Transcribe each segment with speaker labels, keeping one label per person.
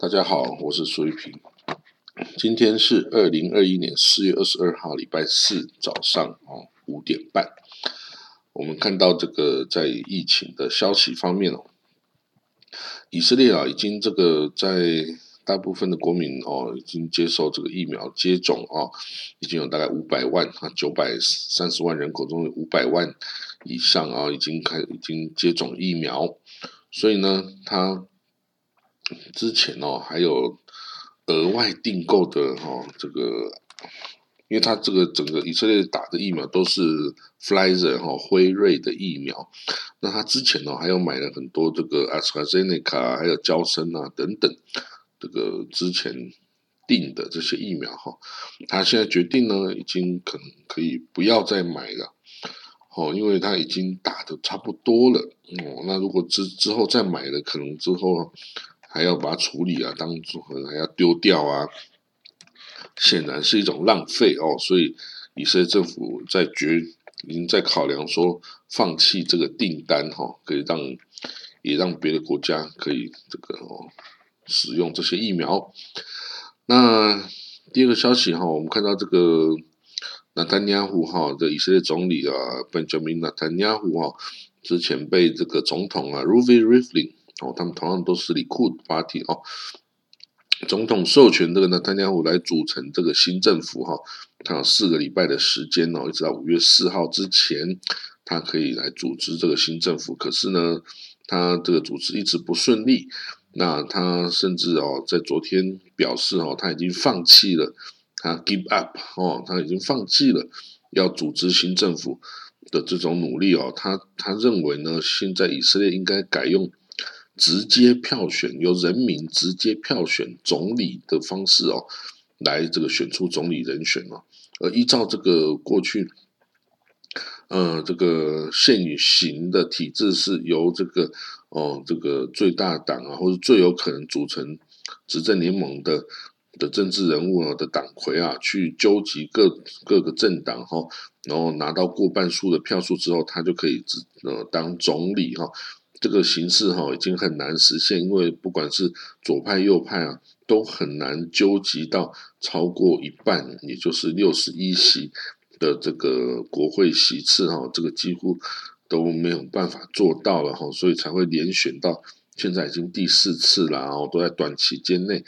Speaker 1: 大家好，我是苏玉平。今天是二零二一年四月二十二号，礼拜四早上哦五点半。我们看到这个在疫情的消息方面哦，以色列啊已经这个在大部分的国民哦已经接受这个疫苗接种哦，已经有大概五百万啊九百三十万人口中有五百万以上啊已经开已经接种疫苗，所以呢，他。之前哦，还有额外订购的哈，这个，因为他这个整个以色列打的疫苗都是 Flizer 哈辉瑞的疫苗，那他之前呢还有买了很多这个 AstraZeneca 还有交生啊等等，这个之前订的这些疫苗哈，他现在决定呢，已经可能可以不要再买了，哦，因为他已经打的差不多了哦，那如果之之后再买了，可能之后。还要把它处理啊，当做还要丢掉啊，显然是一种浪费哦。所以以色列政府在决已经在考量说放弃这个订单哈，可以让也让别的国家可以这个哦使用这些疫苗。那第二个消息哈，我们看到这个纳坦尼亚胡哈的以色列总理啊本杰明纳坦尼亚胡哈之前被这个总统啊 r u v i Rivlin。哦，他们同样都是里库 party 哦。总统授权这个呢，丹尼尔来组成这个新政府哈，他有四个礼拜的时间哦，一直到五月四号之前，他可以来组织这个新政府。可是呢，他这个组织一直不顺利。那他甚至哦，在昨天表示哦，他已经放弃了，他 give up 哦，他已经放弃了要组织新政府的这种努力哦。他他认为呢，现在以色列应该改用。直接票选由人民直接票选总理的方式哦，来这个选出总理人选哦，而依照这个过去，呃，这个现行的体制是由这个哦，这个最大党啊，或者最有可能组成执政联盟的的政治人物的党魁啊，去纠集各各个政党哈，然后拿到过半数的票数之后，他就可以执呃当总理哈。这个形式哈已经很难实现，因为不管是左派右派啊，都很难纠集到超过一半，也就是六十一席的这个国会席次哈，这个几乎都没有办法做到了哈，所以才会连选到现在已经第四次了，然后都在短期间内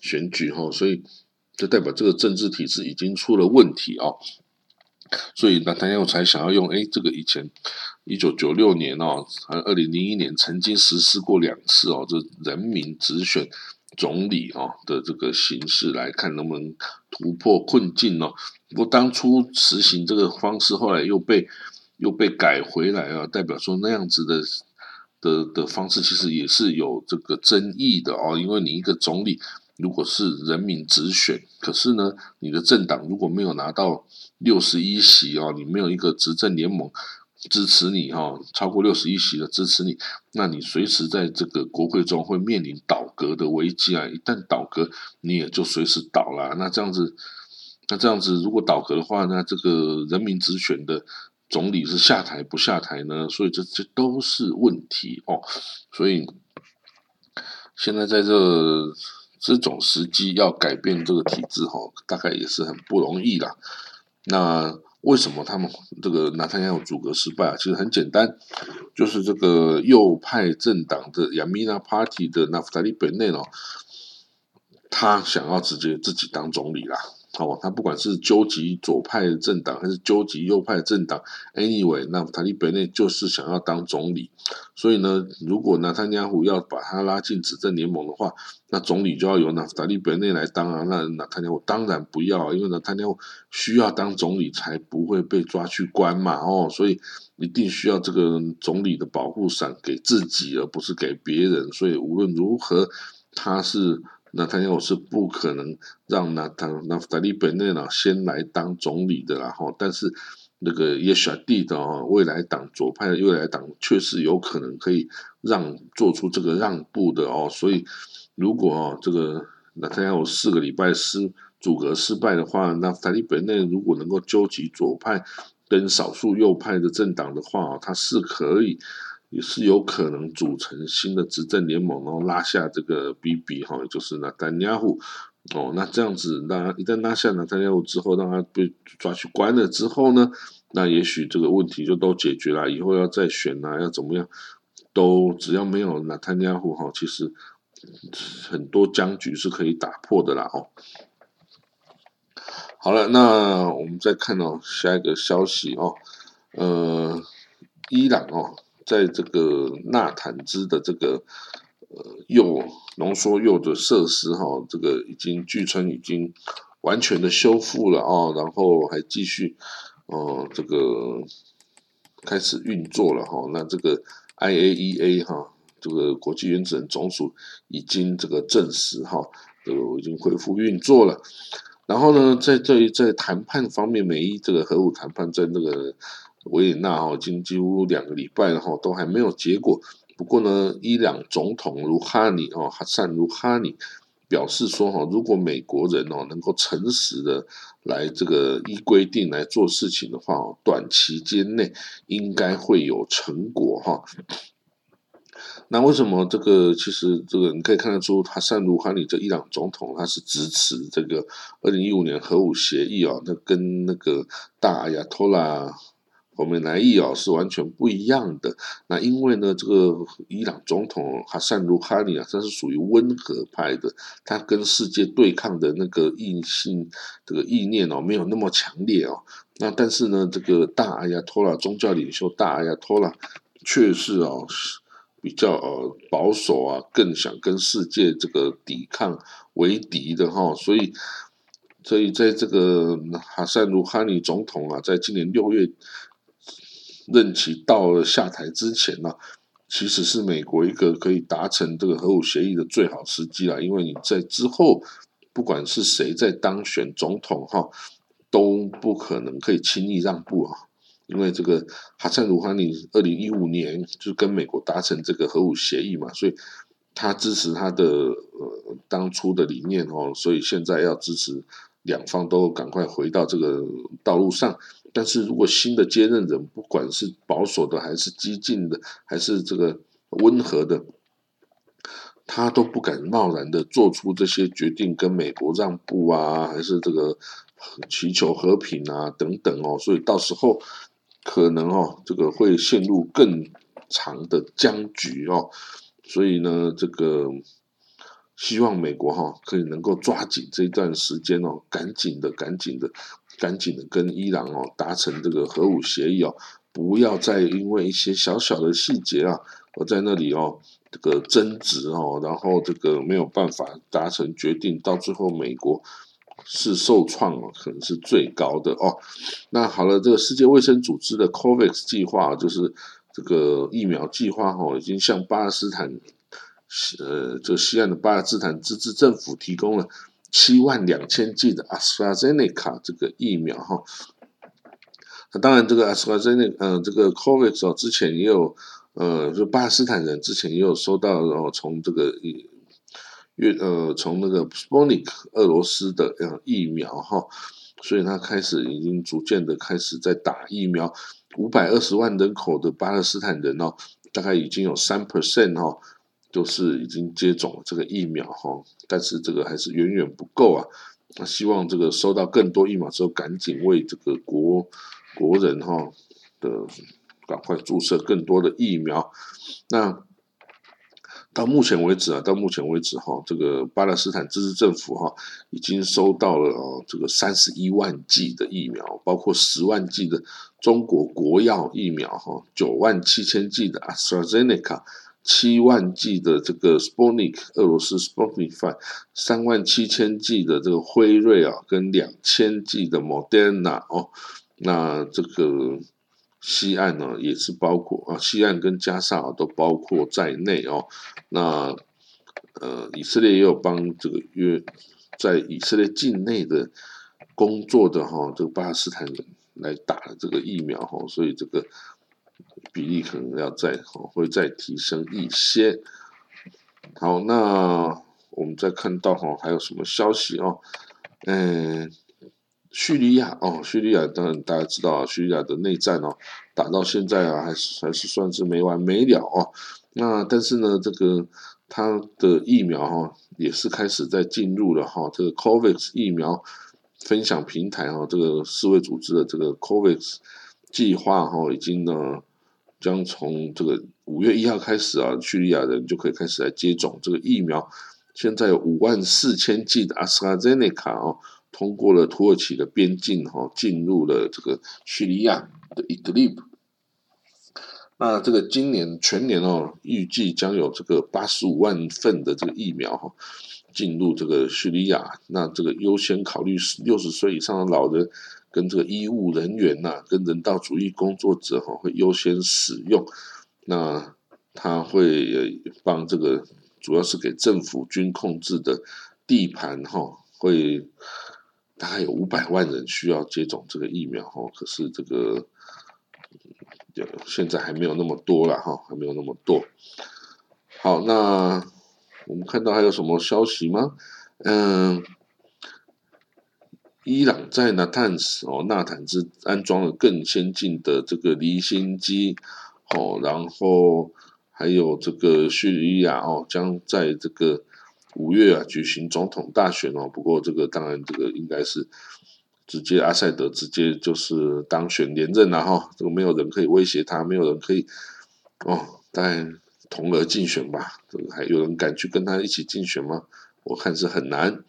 Speaker 1: 选举哈，所以就代表这个政治体制已经出了问题啊。所以那他要才想要用哎，这个以前一九九六年哦，和二零零一年曾经实施过两次哦，这人民直选总理哦的这个形式来看能不能突破困境哦。不过当初实行这个方式，后来又被又被改回来啊，代表说那样子的的的方式其实也是有这个争议的哦，因为你一个总理。如果是人民直选，可是呢，你的政党如果没有拿到六十一席哦，你没有一个执政联盟支持你哈，超过六十一席的支持你，那你随时在这个国会中会面临倒阁的危机啊！一旦倒阁，你也就随时倒了。那这样子，那这样子，如果倒阁的话，那这个人民直选的总理是下台不下台呢？所以这这都是问题哦。所以现在在这。这种时机要改变这个体制，哈，大概也是很不容易啦。那为什么他们这个拿他要阻隔失败啊？其实很简单，就是这个右派政党的亚米纳 Party 的纳夫达利本内哦，他想要直接自己当总理啦。哦，他不管是纠集左派政党还是纠集右派政党，anyway，那塔利本内就是想要当总理，所以呢，如果纳坦尼亚胡要把他拉进执政联盟的话，那总理就要由纳塔利本内来当啊。那纳坦尼亚胡当然不要，因为纳坦尼亚胡需要当总理才不会被抓去关嘛。哦，所以一定需要这个总理的保护伞给自己，而不是给别人。所以无论如何，他是。那他要是不可能让那他那达利本内呢先来当总理的，然后但是那个耶选蒂的哦，未来党左派的未来党确实有可能可以让做出这个让步的哦，所以如果哦这个那他要四个礼拜失阻隔失败的话，那达利本内如果能够纠集左派跟少数右派的政党的话，他是可以也是有可能组成新的执政联盟，然后拉下这个 BB 哈，也就是纳丹亚胡哦。那这样子，那一旦拉下纳丹亚胡之后，让他被抓去关了之后呢，那也许这个问题就都解决了。以后要再选啊，要怎么样，都只要没有纳丹亚胡哈，其实很多僵局是可以打破的啦哦。好了，那我们再看到下一个消息哦，呃，伊朗哦。在这个纳坦兹的这个呃铀浓缩铀的设施哈，这个已经据称已经完全的修复了啊，然后还继续哦这个开始运作了哈。那这个 IAEA 哈，这个国际原子能总署已经这个证实哈，这个已经恢复运作了。然后呢，在这在谈判方面，美伊这个核武谈判在那个。维也纳哈已经几乎两个礼拜了哈，都还没有结果。不过呢，伊朗总统卢哈尼哦，哈萨卢哈尼表示说哈，如果美国人哦能够诚实的来这个依规定来做事情的话，短期间内应该会有成果哈。那为什么这个其实这个你可以看得出，哈萨卢哈尼这伊朗总统他是支持这个二零一五年核武协议啊？那跟那个大亚托拉。我们来意哦是完全不一样的。那因为呢，这个伊朗总统哈萨卢哈尼啊，他是属于温和派的，他跟世界对抗的那个意性、这个意念哦，没有那么强烈哦。那但是呢，这个大阿亚托拉宗教领袖大阿亚托拉却是哦比较呃保守啊，更想跟世界这个抵抗为敌的哈。所以，所以在这个哈萨卢哈尼总统啊，在今年六月。任期到了下台之前呢，其实是美国一个可以达成这个核武协议的最好时机了。因为你在之后，不管是谁在当选总统哈，都不可能可以轻易让步啊。因为这个哈萨鲁哈尼二零一五年就跟美国达成这个核武协议嘛，所以他支持他的呃当初的理念哦，所以现在要支持两方都赶快回到这个道路上。但是如果新的接任人，不管是保守的还是激进的，还是这个温和的，他都不敢贸然的做出这些决定，跟美国让步啊，还是这个祈求和平啊等等哦，所以到时候可能哦，这个会陷入更长的僵局哦，所以呢，这个希望美国哈可以能够抓紧这段时间哦，赶紧的，赶紧的。赶紧的跟伊朗哦达成这个核武协议哦，不要再因为一些小小的细节啊，我在那里哦这个争执哦，然后这个没有办法达成决定，到最后美国是受创哦，可能是最高的哦。那好了，这个世界卫生组织的 COVAX 计划就是这个疫苗计划哦，已经向巴勒斯坦呃这西岸的巴勒斯坦自治政府提供了。七万两千剂的阿斯 z e n e c a 这个疫苗哈，那当然这个阿斯 z e n e c a 呃这个 COVAX 哦之前也有呃就巴勒斯坦人之前也有收到哦从这个越呃从那个 Sputnik 俄罗斯的呃疫苗哈，所以他开始已经逐渐的开始在打疫苗，五百二十万人口的巴勒斯坦人哦，大概已经有三 percent 哈。就是已经接种了这个疫苗哈，但是这个还是远远不够啊。那希望这个收到更多疫苗之后，赶紧为这个国国人哈的赶快注射更多的疫苗。那到目前为止啊，到目前为止哈，这个巴勒斯坦自治政府哈已经收到了这个三十一万剂的疫苗，包括十万剂的中国国药疫苗哈，九万七千剂的 AstraZeneca。七万剂的这个 Sputnik 俄罗斯 Sputnik Five，三万七千剂的这个辉瑞啊，跟两千剂的 Moderna 哦，那这个西岸呢也是包括啊，西岸跟加沙啊都包括在内哦。那呃，以色列也有帮这个约在以色列境内的工作的哈，这个巴勒斯坦人来打了这个疫苗哈，所以这个。比例可能要再会再提升一些。好，那我们再看到哈，还有什么消息哦？嗯，叙利亚哦，叙利亚当然大家知道，叙利亚的内战哦，打到现在啊，还是还是算是没完没了哦。那但是呢，这个它的疫苗哈，也是开始在进入了哈，这个 COVAX 疫苗分享平台哈，这个世卫组织的这个 COVAX 计划哈，已经呢将从这个五月一号开始啊，叙利亚人就可以开始来接种这个疫苗。现在有五万四千剂的阿斯拉 zeneca 内卡哦，通过了土耳其的边境哈，进入了这个叙利亚的伊德利卜。那这个今年全年哦，预计将有这个八十五万份的这个疫苗哈，进入这个叙利亚。那这个优先考虑六十岁以上的老人跟这个医务人员呐，跟人道主义工作者哈，会优先使用。那他会帮这个。主要是给政府军控制的地盘哈，会大概有五百万人需要接种这个疫苗哈，可是这个现在还没有那么多了哈，还没有那么多。好，那我们看到还有什么消息吗？嗯，伊朗在纳坦斯哦，纳坦兹安装了更先进的这个离心机哦，然后。还有这个叙利亚哦，将在这个五月啊举行总统大选哦。不过这个当然这个应该是直接阿塞德直接就是当选连任了哈。这个没有人可以威胁他，没有人可以哦，但同额竞选吧？这个还有人敢去跟他一起竞选吗？我看是很难。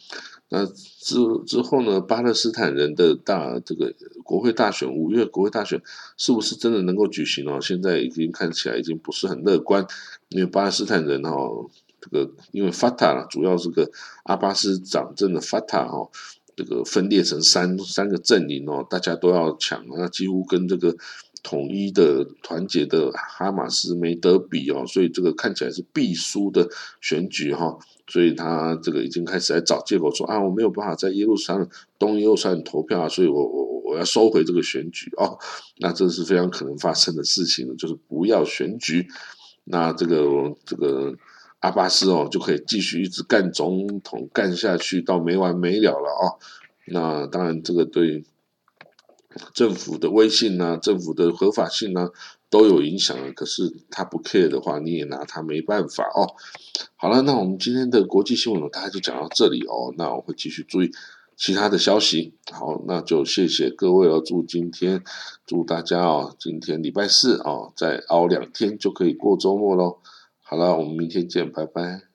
Speaker 1: 那之之后呢？巴勒斯坦人的大这个国会大选，五月国会大选是不是真的能够举行哦？现在已经看起来已经不是很乐观，因为巴勒斯坦人哦，这个因为法塔主要是个阿巴斯掌政的 Fata 哈，这个分裂成三三个阵营哦，大家都要抢，那几乎跟这个统一的团结的哈马斯没得比哦，所以这个看起来是必输的选举哈。所以他这个已经开始在找借口说啊，我没有办法在耶路撒冷东耶路撒冷投票啊，所以我我我要收回这个选举哦。那这是非常可能发生的事情，就是不要选举，那这个这个阿巴斯哦就可以继续一直干总统干下去到没完没了了哦。那当然这个对政府的威信啊，政府的合法性啊。都有影响了，可是他不 care 的话，你也拿他没办法哦。好了，那我们今天的国际新闻呢，大概就讲到这里哦。那我会继续注意其他的消息。好，那就谢谢各位哦。祝今天祝大家哦，今天礼拜四哦，再熬两天就可以过周末喽。好了，我们明天见，拜拜。